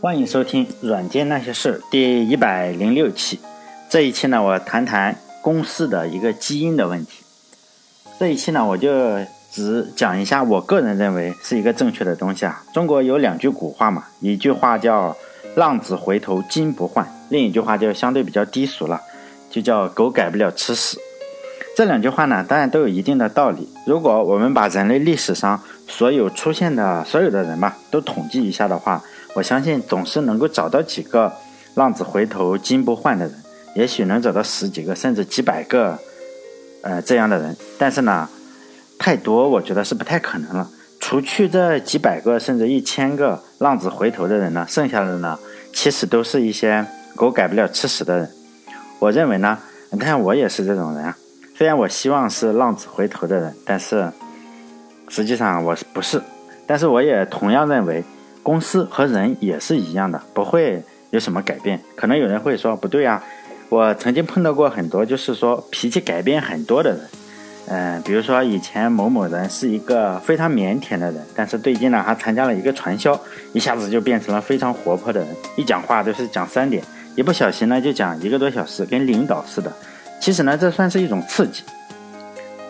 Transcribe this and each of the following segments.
欢迎收听《软件那些事》第一百零六期。这一期呢，我谈谈公司的一个基因的问题。这一期呢，我就只讲一下我个人认为是一个正确的东西啊。中国有两句古话嘛，一句话叫“浪子回头金不换”，另一句话就相对比较低俗了，就叫“狗改不了吃屎”。这两句话呢，当然都有一定的道理。如果我们把人类历史上所有出现的所有的人吧，都统计一下的话，我相信总是能够找到几个浪子回头金不换的人，也许能找到十几个甚至几百个，呃这样的人。但是呢，太多我觉得是不太可能了。除去这几百个甚至一千个浪子回头的人呢，剩下的呢，其实都是一些狗改不了吃屎的人。我认为呢，你看我也是这种人啊。虽然我希望是浪子回头的人，但是实际上我是不是？但是我也同样认为。公司和人也是一样的，不会有什么改变。可能有人会说不对啊，我曾经碰到过很多，就是说脾气改变很多的人。嗯，比如说以前某某人是一个非常腼腆的人，但是最近呢，他参加了一个传销，一下子就变成了非常活泼的人，一讲话都是讲三点，一不小心呢就讲一个多小时，跟领导似的。其实呢，这算是一种刺激，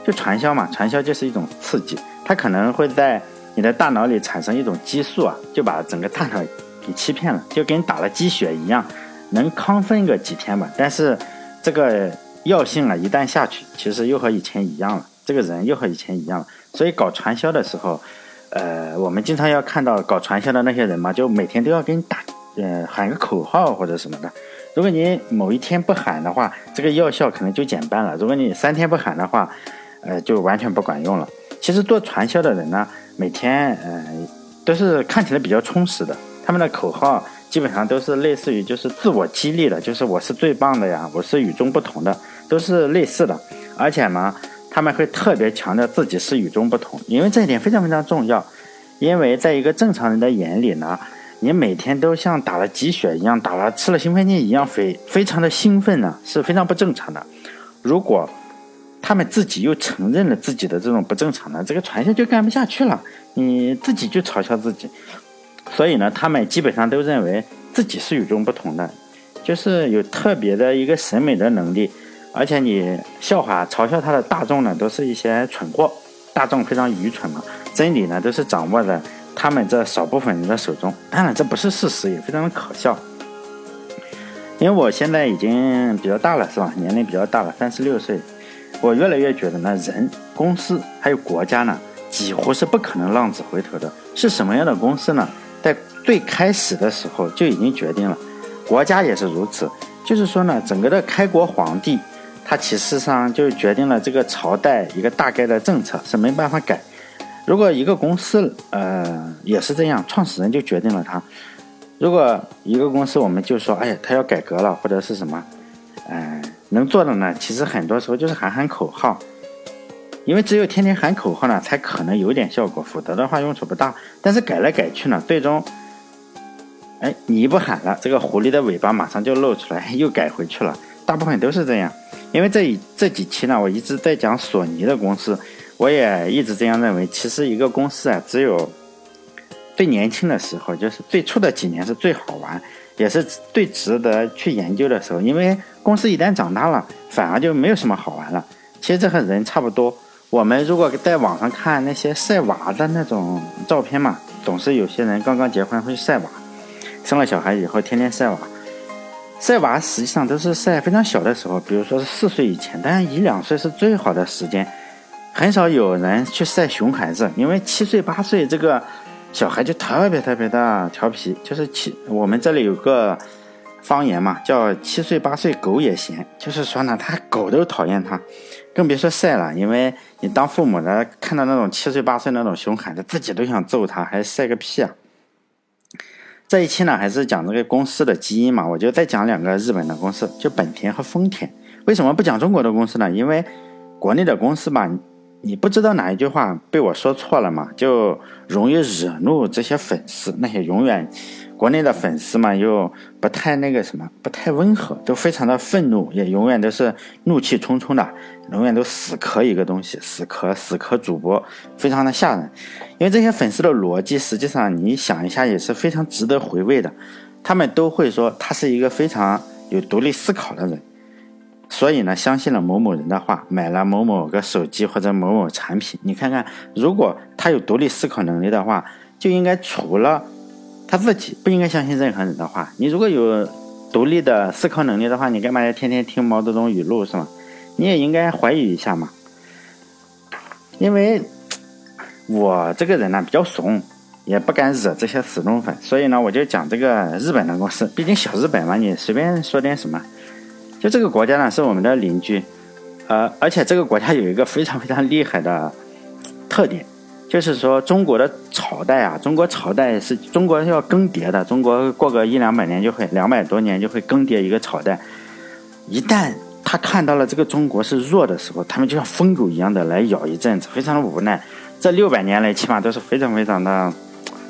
就传销嘛，传销就是一种刺激，它可能会在。你的大脑里产生一种激素啊，就把整个大脑给欺骗了，就跟打了鸡血一样，能亢奋个几天吧。但是这个药性啊，一旦下去，其实又和以前一样了，这个人又和以前一样了。所以搞传销的时候，呃，我们经常要看到搞传销的那些人嘛，就每天都要给你打，呃，喊个口号或者什么的。如果你某一天不喊的话，这个药效可能就减半了；如果你三天不喊的话，呃，就完全不管用了。其实做传销的人呢。每天，嗯，都是看起来比较充实的。他们的口号基本上都是类似于就是自我激励的，就是我是最棒的呀，我是与众不同的，都是类似的。而且呢，他们会特别强调自己是与众不同，因为这一点非常非常重要。因为在一个正常人的眼里呢，你每天都像打了鸡血一样，打了吃了兴奋剂一样，非非常的兴奋呢，是非常不正常的。如果他们自己又承认了自己的这种不正常呢，这个传销就干不下去了。你自己就嘲笑自己，所以呢，他们基本上都认为自己是与众不同的，就是有特别的一个审美的能力。而且你笑话、嘲笑他的大众呢，都是一些蠢货，大众非常愚蠢嘛。真理呢，都是掌握的他们这少部分人的手中。当然，这不是事实，也非常的可笑。因为我现在已经比较大了，是吧？年龄比较大了，三十六岁。我越来越觉得呢，人、公司还有国家呢，几乎是不可能浪子回头的。是什么样的公司呢？在最开始的时候就已经决定了，国家也是如此。就是说呢，整个的开国皇帝，他其实上就决定了这个朝代一个大概的政策，是没办法改。如果一个公司，呃，也是这样，创始人就决定了他。如果一个公司，我们就说，哎呀，他要改革了，或者是什么，嗯。能做的呢，其实很多时候就是喊喊口号，因为只有天天喊口号呢，才可能有点效果，否则的话用处不大。但是改来改去呢，最终，哎，你不喊了，这个狐狸的尾巴马上就露出来，又改回去了。大部分都是这样。因为这这几期呢，我一直在讲索尼的公司，我也一直这样认为。其实一个公司啊，只有最年轻的时候，就是最初的几年是最好玩。也是最值得去研究的时候，因为公司一旦长大了，反而就没有什么好玩了。其实这和人差不多。我们如果在网上看那些晒娃的那种照片嘛，总是有些人刚刚结婚会晒娃，生了小孩以后天天晒娃。晒娃实际上都是晒非常小的时候，比如说是四岁以前，当然一两岁是最好的时间。很少有人去晒熊孩子，因为七岁八岁这个。小孩就特别特别的调皮，就是七，我们这里有个方言嘛，叫七岁八岁狗也嫌，就是说呢，他狗都讨厌他，更别说晒了。因为你当父母的看到那种七岁八岁那种熊孩子，自己都想揍他，还晒个屁啊！这一期呢，还是讲这个公司的基因嘛，我就再讲两个日本的公司，就本田和丰田。为什么不讲中国的公司呢？因为国内的公司吧，你不知道哪一句话被我说错了嘛，就容易惹怒这些粉丝。那些永远国内的粉丝嘛，又不太那个什么，不太温和，都非常的愤怒，也永远都是怒气冲冲的，永远都死磕一个东西，死磕死磕主播，非常的吓人。因为这些粉丝的逻辑，实际上你想一下也是非常值得回味的。他们都会说他是一个非常有独立思考的人。所以呢，相信了某某人的话，买了某某个手机或者某某产品。你看看，如果他有独立思考能力的话，就应该除了他自己，不应该相信任何人的话。你如果有独立的思考能力的话，你干嘛要天天听毛泽东语录是吗？你也应该怀疑一下嘛。因为我这个人呢比较怂，也不敢惹这些死忠粉，所以呢，我就讲这个日本的公司，毕竟小日本嘛，你随便说点什么。就这个国家呢，是我们的邻居，呃，而且这个国家有一个非常非常厉害的特点，就是说中国的朝代啊，中国朝代是中国要更迭的，中国过个一两百年就会，两百多年就会更迭一个朝代。一旦他看到了这个中国是弱的时候，他们就像疯狗一样的来咬一阵子，非常的无奈。这六百年来，起码都是非常非常的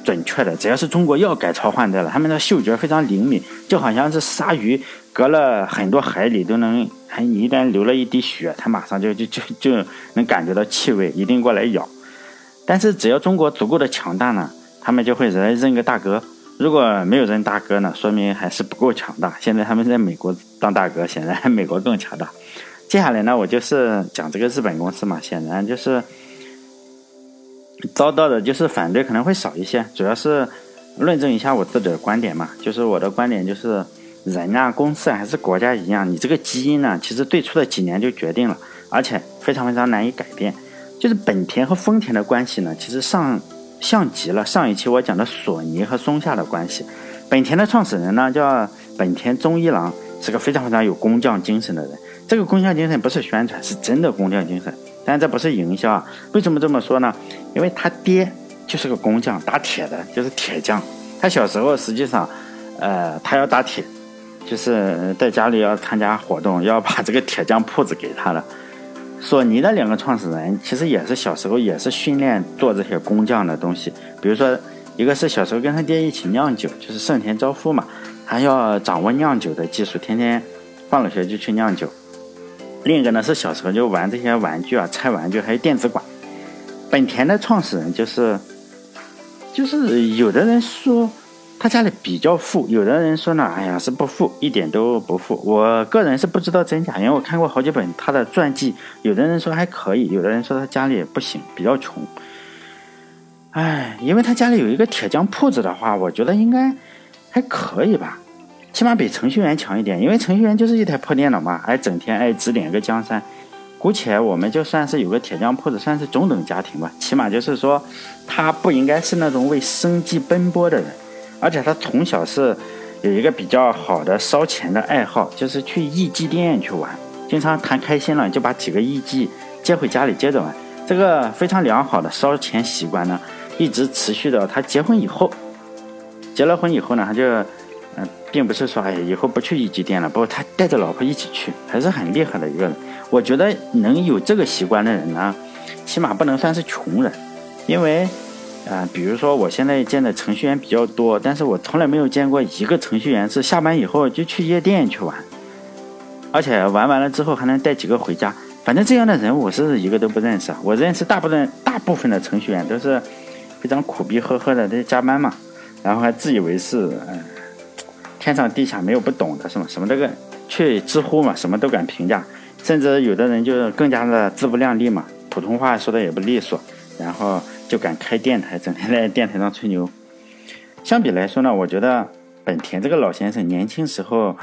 准确的。只要是中国要改朝换代了，他们的嗅觉非常灵敏，就好像是鲨鱼。隔了很多海里都能，还你一旦流了一滴血，它马上就就就就能感觉到气味，一定过来咬。但是只要中国足够的强大呢，他们就会来认个大哥。如果没有认大哥呢，说明还是不够强大。现在他们在美国当大哥，显然美国更强大。接下来呢，我就是讲这个日本公司嘛，显然就是遭到的就是反对可能会少一些，主要是论证一下我自己的观点嘛，就是我的观点就是。人啊，公司还是国家一样，你这个基因呢，其实最初的几年就决定了，而且非常非常难以改变。就是本田和丰田的关系呢，其实上像极了上一期我讲的索尼和松下的关系。本田的创始人呢叫本田忠一郎，是个非常非常有工匠精神的人。这个工匠精神不是宣传，是真的工匠精神。但这不是营销啊？为什么这么说呢？因为他爹就是个工匠，打铁的，就是铁匠。他小时候实际上，呃，他要打铁。就是在家里要参加活动，要把这个铁匠铺子给他了。索尼的两个创始人其实也是小时候也是训练做这些工匠的东西。比如说，一个是小时候跟他爹一起酿酒，就是盛田昭夫嘛，他要掌握酿酒的技术，天天放了学就去酿酒。另一个呢是小时候就玩这些玩具啊，拆玩具，还有电子管。本田的创始人就是，就是有的人说。他家里比较富，有的人说呢，哎呀是不富，一点都不富。我个人是不知道真假，因为我看过好几本他的传记，有的人说还可以，有的人说他家里也不行，比较穷。哎，因为他家里有一个铁匠铺子的话，我觉得应该还可以吧，起码比程序员强一点，因为程序员就是一台破电脑嘛，还整天爱指点个江山。姑且我们就算是有个铁匠铺子，算是中等家庭吧，起码就是说他不应该是那种为生计奔波的人。而且他从小是有一个比较好的烧钱的爱好，就是去艺伎店去玩，经常谈开心了就把几个艺伎接回家里接着玩。这个非常良好的烧钱习惯呢，一直持续到他结婚以后。结了婚以后呢，他就嗯，并不是说哎以后不去艺伎店了，不过他带着老婆一起去，还是很厉害的一个人。我觉得能有这个习惯的人呢，起码不能算是穷人，因为。啊，比如说我现在见的程序员比较多，但是我从来没有见过一个程序员是下班以后就去夜店去玩，而且玩完了之后还能带几个回家。反正这样的人我是一个都不认识。我认识大部分大部分的程序员都是非常苦逼呵呵的在加班嘛，然后还自以为是，嗯，天上地下没有不懂的，是吗？什么这个去知乎嘛，什么都敢评价，甚至有的人就更加的自不量力嘛，普通话说的也不利索，然后。就敢开电台，整天在电台上吹牛。相比来说呢，我觉得本田这个老先生年轻时候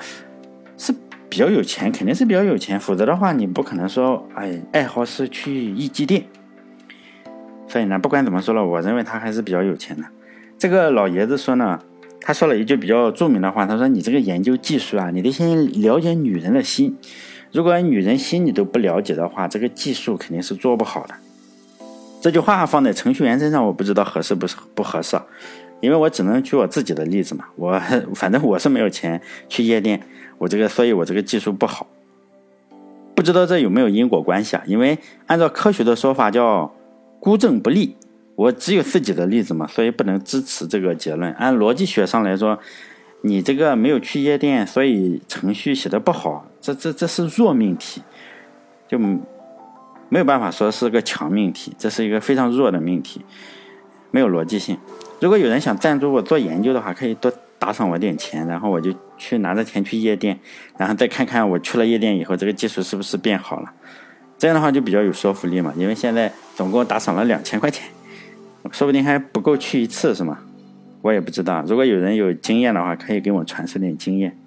是比较有钱，肯定是比较有钱，否则的话你不可能说，哎，爱好是去一机店。所以呢，不管怎么说了，我认为他还是比较有钱的。这个老爷子说呢，他说了一句比较著名的话，他说：“你这个研究技术啊，你得先了解女人的心。如果女人心你都不了解的话，这个技术肯定是做不好的。”这句话放在程序员身上，我不知道合适不不合适，因为我只能举我自己的例子嘛。我反正我是没有钱去夜店，我这个，所以我这个技术不好。不知道这有没有因果关系啊？因为按照科学的说法叫孤证不立，我只有自己的例子嘛，所以不能支持这个结论。按逻辑学上来说，你这个没有去夜店，所以程序写的不好，这这这是弱命题，就没有办法说是个强命题，这是一个非常弱的命题，没有逻辑性。如果有人想赞助我做研究的话，可以多。打赏我点钱，然后我就去拿着钱去夜店，然后再看看我去了夜店以后这个技术是不是变好了。这样的话就比较有说服力嘛。因为现在总共打赏了两千块钱，说不定还不够去一次，是吗？我也不知道。如果有人有经验的话，可以给我传授点经验。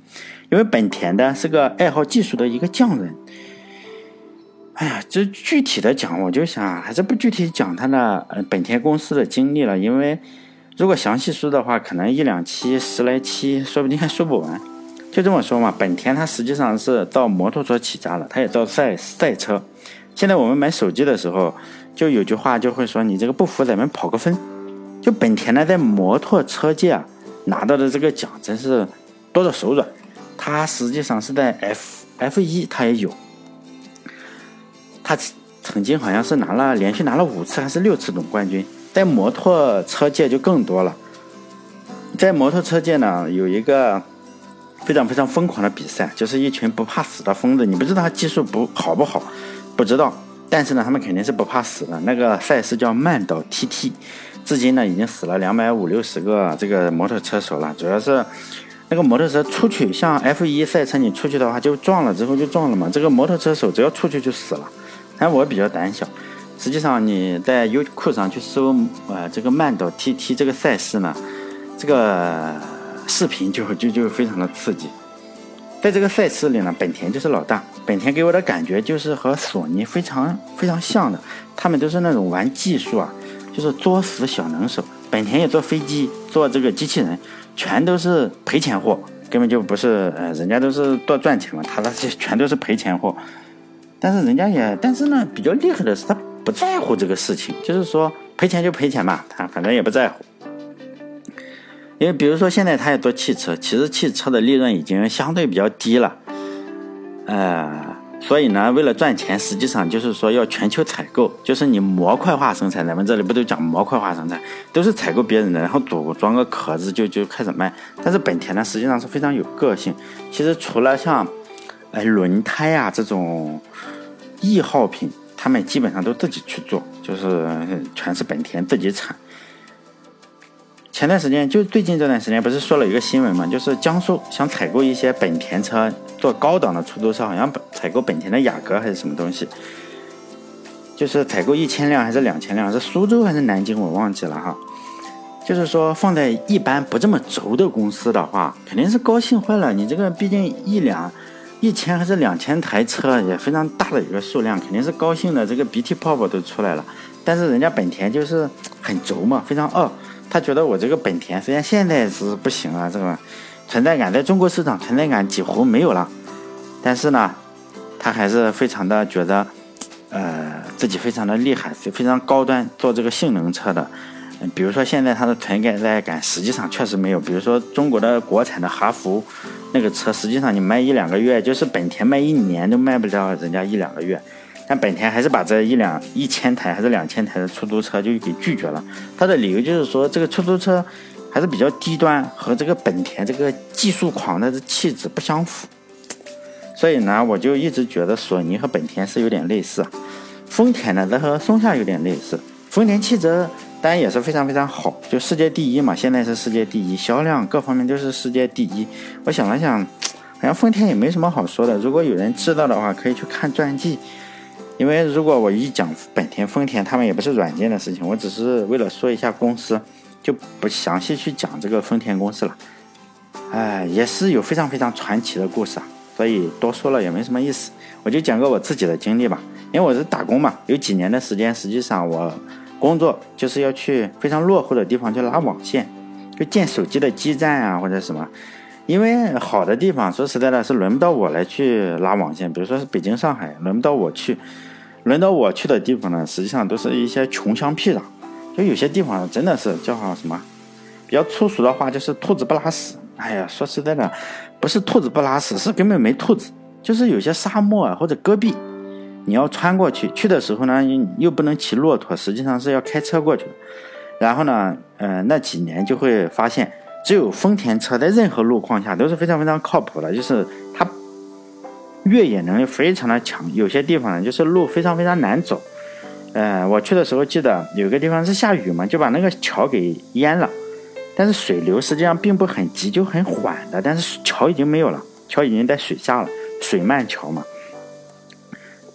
因为本田的是个爱好技术的一个匠人。哎呀，这具体的讲，我就想还是不具体讲他的呃本田公司的经历了，因为。如果详细说的话，可能一两期、十来期，说不定还说不完。就这么说嘛，本田它实际上是造摩托车起家的，它也造赛赛车。现在我们买手机的时候，就有句话就会说：“你这个不服，咱们跑个分。”就本田呢，在摩托车界啊拿到的这个奖真是多的手软。它实际上是在 F F 一，它也有。他曾经好像是拿了连续拿了五次还是六次总冠军。在摩托车界就更多了，在摩托车界呢，有一个非常非常疯狂的比赛，就是一群不怕死的疯子。你不知道他技术不好不好，不知道，但是呢，他们肯定是不怕死的。那个赛事叫曼岛 TT，至今呢已经死了两百五六十个这个摩托车手了。主要是那个摩托车出去，像 F1 赛车，你出去的话就撞了之后就撞了嘛。这个摩托车手只要出去就死了。但我比较胆小。实际上，你在优酷上去搜，呃，这个曼岛 TT 这个赛事呢，这个视频就就就非常的刺激。在这个赛事里呢，本田就是老大。本田给我的感觉就是和索尼非常非常像的，他们都是那种玩技术啊，就是作死小能手。本田也做飞机，做这个机器人，全都是赔钱货，根本就不是，呃，人家都是多赚钱嘛，他那些全都是赔钱货。但是人家也，但是呢，比较厉害的是他。不在乎这个事情，就是说赔钱就赔钱吧，他反正也不在乎。因为比如说现在他也做汽车，其实汽车的利润已经相对比较低了，呃，所以呢，为了赚钱，实际上就是说要全球采购，就是你模块化生产，咱们这里不都讲模块化生产，都是采购别人的，然后组装个壳子就就开始卖。但是本田呢，实际上是非常有个性。其实除了像，哎，轮胎啊这种易耗品。他们基本上都自己去做，就是全是本田自己产。前段时间就最近这段时间，不是说了一个新闻嘛，就是江苏想采购一些本田车做高档的出租车，好像采购本田的雅阁还是什么东西，就是采购一千辆还是两千辆，是苏州还是南京我忘记了哈。就是说放在一般不这么轴的公司的话，肯定是高兴坏了。你这个毕竟一两。一千还是两千台车也非常大的一个数量，肯定是高兴的，这个鼻涕泡泡都出来了。但是人家本田就是很轴嘛，非常傲，他觉得我这个本田虽然现在是不行啊，这个存在感在中国市场存在感几乎没有了，但是呢，他还是非常的觉得，呃，自己非常的厉害，非常高端，做这个性能车的。比如说现在它的存在感实际上确实没有，比如说中国的国产的哈弗。那个车实际上你卖一两个月，就是本田卖一年都卖不了人家一两个月，但本田还是把这一两一千台还是两千台的出租车就给拒绝了。他的理由就是说这个出租车还是比较低端，和这个本田这个技术狂的这气质不相符。所以呢，我就一直觉得索尼和本田是有点类似，丰田呢则和松下有点类似。丰田汽车。当然也是非常非常好，就世界第一嘛，现在是世界第一，销量各方面都是世界第一。我想了想，好像丰田也没什么好说的。如果有人知道的话，可以去看传记。因为如果我一讲本田、丰田，他们也不是软件的事情，我只是为了说一下公司，就不详细去讲这个丰田公司了。哎，也是有非常非常传奇的故事啊，所以多说了也没什么意思。我就讲个我自己的经历吧，因为我是打工嘛，有几年的时间，实际上我。工作就是要去非常落后的地方去拉网线，就建手机的基站啊或者什么，因为好的地方说实在的，是轮不到我来去拉网线。比如说是北京、上海，轮不到我去。轮到我去的地方呢，实际上都是一些穷乡僻壤，就有些地方真的是叫什么，比较粗俗的话就是兔子不拉屎。哎呀，说实在的，不是兔子不拉屎，是根本没兔子。就是有些沙漠啊或者戈壁，你要穿过去，去的时候呢又不能骑骆驼，实际上是要开车过去的。然后呢，呃，那几年就会发现，只有丰田车在任何路况下都是非常非常靠谱的，就是它越野能力非常的强。有些地方呢，就是路非常非常难走。呃，我去的时候记得有个地方是下雨嘛，就把那个桥给淹了。但是水流实际上并不很急，就很缓的。但是桥已经没有了，桥已经在水下了，水漫桥嘛。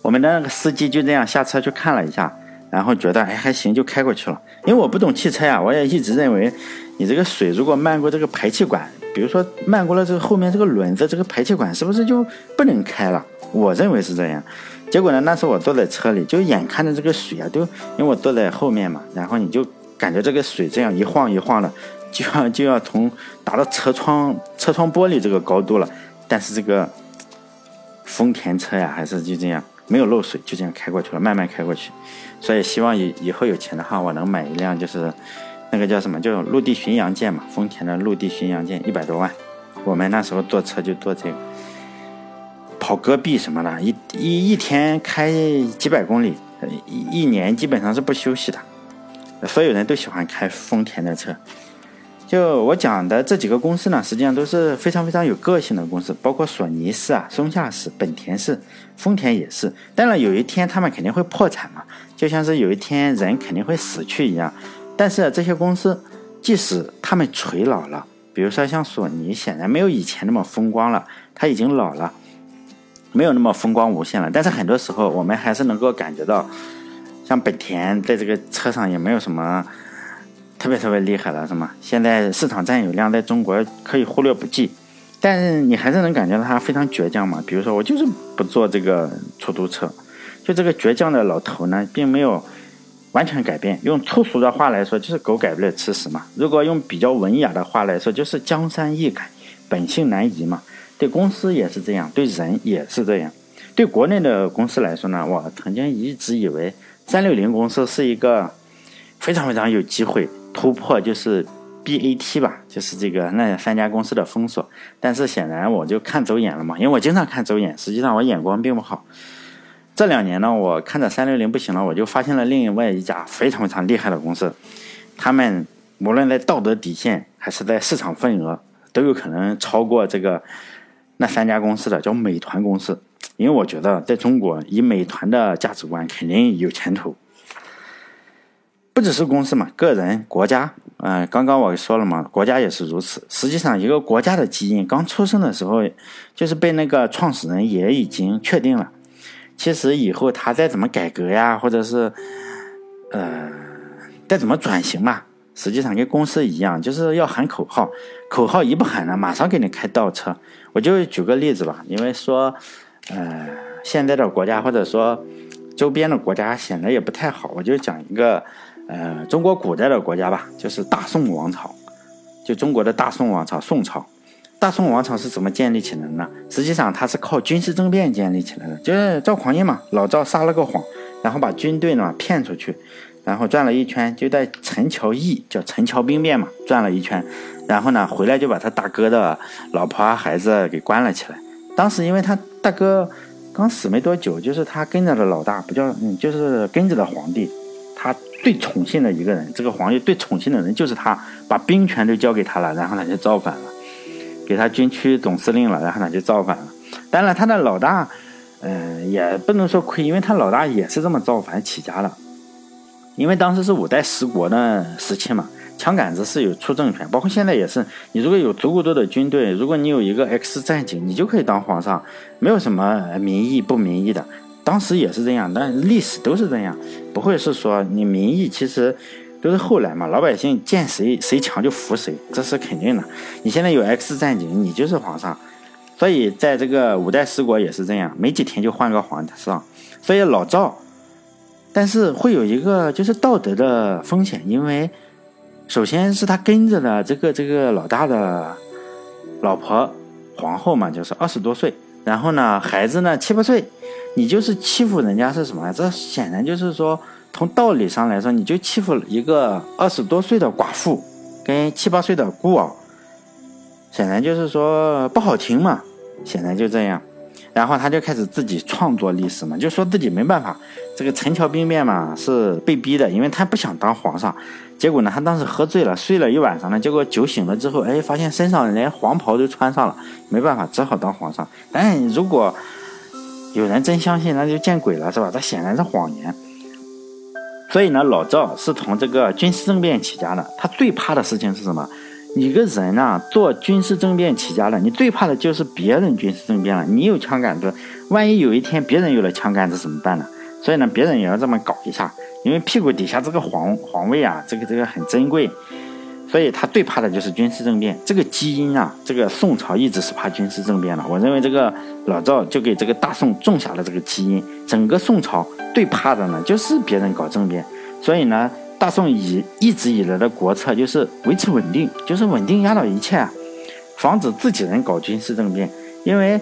我们的那个司机就这样下车去看了一下，然后觉得哎还行，就开过去了。因为我不懂汽车呀，我也一直认为，你这个水如果漫过这个排气管，比如说漫过了这个后面这个轮子，这个排气管是不是就不能开了？我认为是这样。结果呢，那时候我坐在车里，就眼看着这个水啊，都因为我坐在后面嘛，然后你就感觉这个水这样一晃一晃的，就要就要从达到车窗车窗玻璃这个高度了。但是这个丰田车呀，还是就这样没有漏水，就这样开过去了，慢慢开过去。所以希望以以后有钱的话，我能买一辆就是那个叫什么，就陆地巡洋舰嘛，丰田的陆地巡洋舰，一百多万。我们那时候坐车就坐这个。跑戈壁什么的，一一一天开几百公里，一一年基本上是不休息的。所有人都喜欢开丰田的车。就我讲的这几个公司呢，实际上都是非常非常有个性的公司，包括索尼是啊、松下是、本田是、丰田也是。当然有一天他们肯定会破产嘛，就像是有一天人肯定会死去一样。但是这些公司，即使他们垂老了，比如说像索尼，显然没有以前那么风光了，它已经老了。没有那么风光无限了，但是很多时候我们还是能够感觉到，像本田在这个车上也没有什么特别特别厉害了，是吗？现在市场占有量在中国可以忽略不计，但是你还是能感觉到他非常倔强嘛。比如说我就是不坐这个出租车，就这个倔强的老头呢，并没有完全改变。用粗俗的话来说，就是狗改不了吃屎嘛。如果用比较文雅的话来说，就是江山易改，本性难移嘛。对公司也是这样，对人也是这样。对国内的公司来说呢，我曾经一直以为三六零公司是一个非常非常有机会突破，就是 BAT 吧，就是这个那三家公司的封锁。但是显然我就看走眼了嘛，因为我经常看走眼，实际上我眼光并不好。这两年呢，我看着三六零不行了，我就发现了另外一家非常非常厉害的公司，他们无论在道德底线还是在市场份额，都有可能超过这个。那三家公司的叫美团公司，因为我觉得在中国，以美团的价值观肯定有前途。不只是公司嘛，个人、国家，嗯，刚刚我说了嘛，国家也是如此。实际上，一个国家的基因刚出生的时候，就是被那个创始人也已经确定了。其实以后他再怎么改革呀，或者是，呃，再怎么转型嘛。实际上跟公司一样，就是要喊口号，口号一不喊呢，马上给你开倒车。我就举个例子吧，因为说，呃，现在的国家或者说周边的国家显得也不太好，我就讲一个，呃，中国古代的国家吧，就是大宋王朝，就中国的大宋王朝，宋朝。大宋王朝是怎么建立起来的呢？实际上它是靠军事政变建立起来的，就是赵匡胤嘛，老赵撒了个谎，然后把军队呢骗出去。然后转了一圈，就在陈桥驿叫陈桥兵变嘛，转了一圈，然后呢回来就把他大哥的老婆孩子给关了起来。当时因为他大哥刚死没多久，就是他跟着的老大，不叫嗯，就是跟着的皇帝，他最宠幸的一个人，这个皇帝最宠幸的人就是他，把兵权都交给他了，然后他就造反了，给他军区总司令了，然后他就造反了。当然他的老大，嗯，也不能说亏，因为他老大也是这么造反起家的。因为当时是五代十国的时期嘛，枪杆子是有出政权，包括现在也是。你如果有足够多的军队，如果你有一个 X 战警，你就可以当皇上，没有什么民意不民意的。当时也是这样，但历史都是这样，不会是说你民意其实都是后来嘛，老百姓见谁谁强就服谁，这是肯定的。你现在有 X 战警，你就是皇上，所以在这个五代十国也是这样，没几天就换个皇上。所以老赵。但是会有一个就是道德的风险，因为首先是他跟着的这个这个老大的老婆皇后嘛，就是二十多岁，然后呢孩子呢七八岁，你就是欺负人家是什么呀？这显然就是说从道理上来说，你就欺负一个二十多岁的寡妇跟七八岁的孤儿，显然就是说不好听嘛，显然就这样。然后他就开始自己创作历史嘛，就说自己没办法，这个陈桥兵变嘛是被逼的，因为他不想当皇上。结果呢，他当时喝醉了，睡了一晚上呢，结果酒醒了之后，哎，发现身上连黄袍都穿上了，没办法，只好当皇上。但如果有人真相信，那就见鬼了，是吧？这显然是谎言。所以呢，老赵是从这个军事政变起家的。他最怕的事情是什么？你个人呢，做军事政变起家了，你最怕的就是别人军事政变了。你有枪杆子，万一有一天别人有了枪杆子怎么办呢？所以呢，别人也要这么搞一下，因为屁股底下这个皇皇位啊，这个这个很珍贵，所以他最怕的就是军事政变。这个基因啊，这个宋朝一直是怕军事政变的。我认为这个老赵就给这个大宋种下了这个基因。整个宋朝最怕的呢，就是别人搞政变。所以呢。大宋以一直以来的国策就是维持稳定，就是稳定压倒一切啊，防止自己人搞军事政变。因为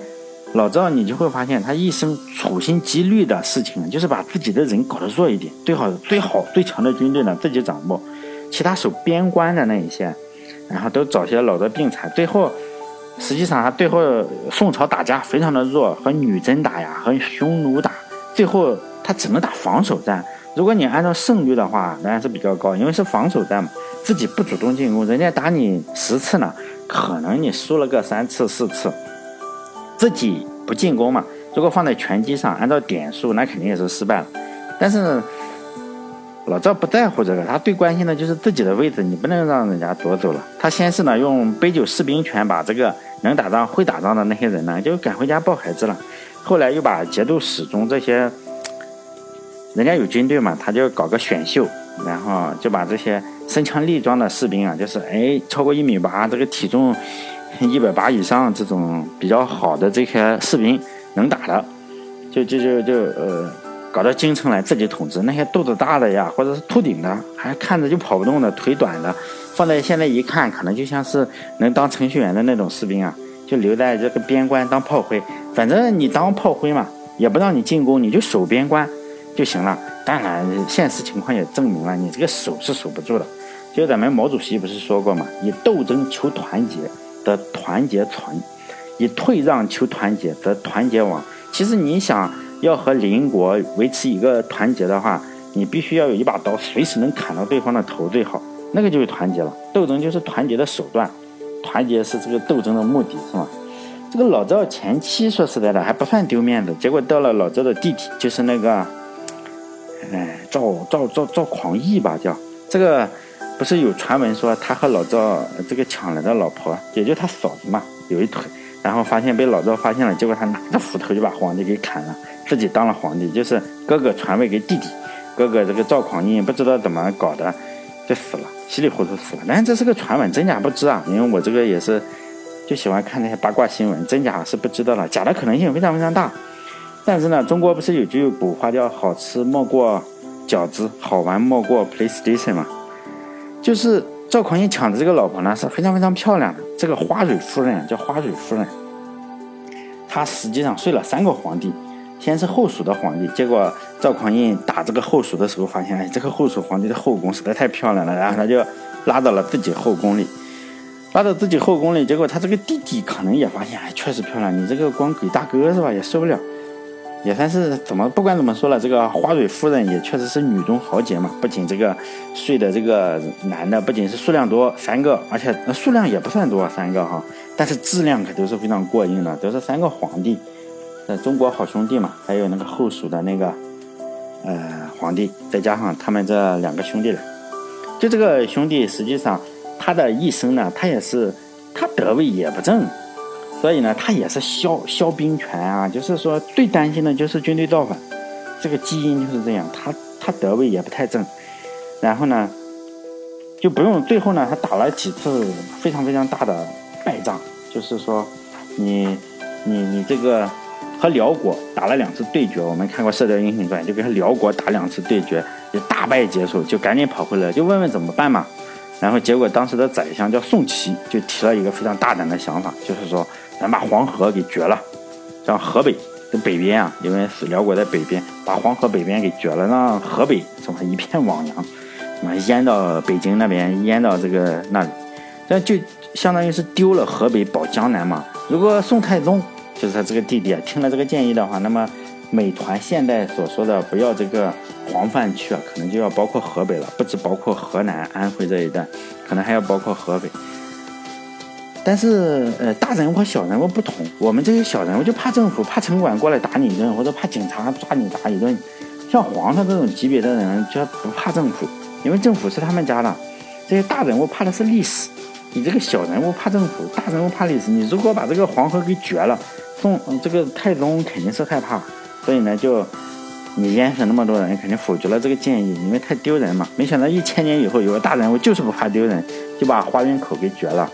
老赵，你就会发现他一生处心积虑的事情，就是把自己的人搞得弱一点，最好最好最强的军队呢自己掌握，其他守边关的那一些，然后都找些老弱病残。最后，实际上他最后宋朝打架非常的弱，和女真打呀，和匈奴打，最后他只能打防守战。如果你按照胜率的话，当然是比较高，因为是防守战嘛，自己不主动进攻，人家打你十次呢，可能你输了个三次四次，自己不进攻嘛。如果放在拳击上，按照点数，那肯定也是失败了。但是老赵不在乎这个，他最关心的就是自己的位置，你不能让人家夺走了。他先是呢用杯酒释兵权把这个能打仗、会打仗的那些人呢就赶回家抱孩子了，后来又把节度使中这些。人家有军队嘛，他就搞个选秀，然后就把这些身强力壮的士兵啊，就是哎超过一米八，这个体重一百八以上这种比较好的这些士兵能打的，就就就就呃搞到京城来自己统治。那些肚子大的呀，或者是秃顶的，还看着就跑不动的，腿短的，放在现在一看，可能就像是能当程序员的那种士兵啊，就留在这个边关当炮灰。反正你当炮灰嘛，也不让你进攻，你就守边关。就行了。当然，现实情况也证明了，你这个守是守不住的。就咱们毛主席不是说过吗？以斗争求团结，则团结存；以退让求团结，则团结亡。其实你想要和邻国维持一个团结的话，你必须要有一把刀，随时能砍到对方的头最好。那个就是团结了。斗争就是团结的手段，团结是这个斗争的目的，是吗？这个老赵前妻说实在的还不算丢面子，结果到了老赵的弟弟，就是那个。哎，赵赵赵赵匡义吧，叫这个，不是有传闻说他和老赵这个抢来的老婆，也就他嫂子嘛，有一腿，然后发现被老赵发现了，结果他拿着斧头就把皇帝给砍了，自己当了皇帝，就是哥哥传位给弟弟，哥哥这个赵匡胤不知道怎么搞的，就死了，稀里糊涂死了。但是这是个传闻，真假不知啊，因为我这个也是就喜欢看那些八卦新闻，真假是不知道了，假的可能性非常非常大。但是呢，中国不是有句古话叫“好吃莫过饺子，好玩莫过 PlayStation” 吗？就是赵匡胤抢的这个老婆呢，是非常非常漂亮的。这个花蕊夫人叫花蕊夫人，她实际上睡了三个皇帝，先是后蜀的皇帝，结果赵匡胤打这个后蜀的时候，发现哎，这个后蜀皇帝的后宫实在太漂亮了，然后他就拉到了自己后宫里，拉到自己后宫里，结果他这个弟弟可能也发现，哎，确实漂亮，你这个光给大哥是吧，也受不了。也算是怎么，不管怎么说了，这个花蕊夫人也确实是女中豪杰嘛。不仅这个睡的这个男的，不仅是数量多三个，而且数量也不算多三个哈，但是质量可都是非常过硬的，都是三个皇帝，在中国好兄弟嘛，还有那个后蜀的那个呃皇帝，再加上他们这两个兄弟了，就这个兄弟实际上他的一生呢，他也是他德位也不正。所以呢，他也是削削兵权啊，就是说最担心的就是军队造反，这个基因就是这样。他他德位也不太正，然后呢，就不用最后呢，他打了几次非常非常大的败仗，就是说，你你你这个和辽国打了两次对决，我们看过《射雕英雄传》，就跟辽国打两次对决，就大败结束，就赶紧跑回来，就问问怎么办嘛。然后结果当时的宰相叫宋祁，就提了一个非常大胆的想法，就是说。咱把黄河给绝了，让河北的北边啊，因为是辽国在北边，把黄河北边给绝了，让河北什么一片汪洋，什么淹到北京那边，淹到这个那里，这就相当于是丢了河北保江南嘛。如果宋太宗就是他这个弟弟啊，听了这个建议的话，那么美团现在所说的不要这个黄泛区啊，可能就要包括河北了，不止包括河南、安徽这一带，可能还要包括河北。但是，呃，大人物和小人物不同，我们这些小人物就怕政府、怕城管过来打你一顿，或者怕警察抓你打一顿。像皇上这种级别的人，就不怕政府，因为政府是他们家的。这些大人物怕的是历史，你这个小人物怕政府，大人物怕历史。你如果把这个黄河给绝了，宋这个太宗肯定是害怕，所以呢，就你淹死那么多人，肯定否决了这个建议，因为太丢人嘛。没想到一千年以后，有个大人物就是不怕丢人，就把花园口给决了。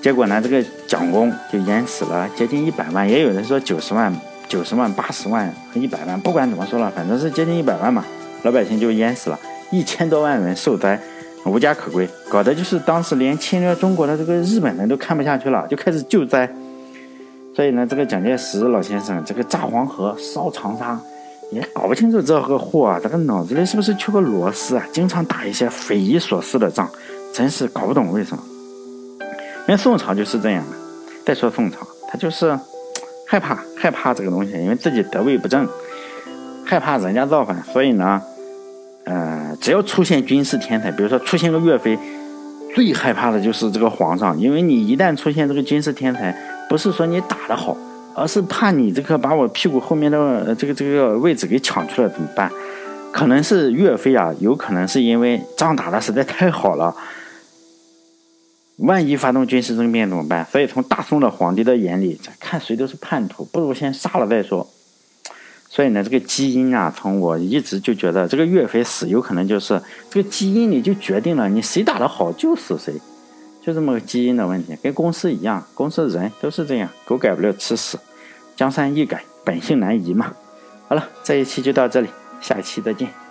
结果呢，这个蒋公就淹死了接近一百万，也有人说九十万、九十万、八十万和一百万，不管怎么说了，反正是接近一百万嘛，老百姓就淹死了，一千多万人受灾，无家可归，搞得就是当时连侵略中国的这个日本人都看不下去了，就开始救灾。所以呢，这个蒋介石老先生这个炸黄河、烧长沙，也搞不清楚这个货啊，这个脑子里是不是缺个螺丝啊？经常打一些匪夷所思的仗，真是搞不懂为什么。因为宋朝就是这样的。再说宋朝，他就是害怕害怕这个东西，因为自己得位不正，害怕人家造反，所以呢，呃，只要出现军事天才，比如说出现个岳飞，最害怕的就是这个皇上，因为你一旦出现这个军事天才，不是说你打得好，而是怕你这个把我屁股后面的这个这个位置给抢去了怎么办？可能是岳飞啊，有可能是因为仗打的实在太好了。万一发动军事政变怎么办？所以从大宋的皇帝的眼里，看谁都是叛徒，不如先杀了再说。所以呢，这个基因啊，从我一直就觉得，这个岳飞死有可能就是这个基因里就决定了，你谁打得好就死谁，就这么个基因的问题，跟公司一样，公司人都是这样，狗改不了吃屎，江山易改，本性难移嘛。好了，这一期就到这里，下一期再见。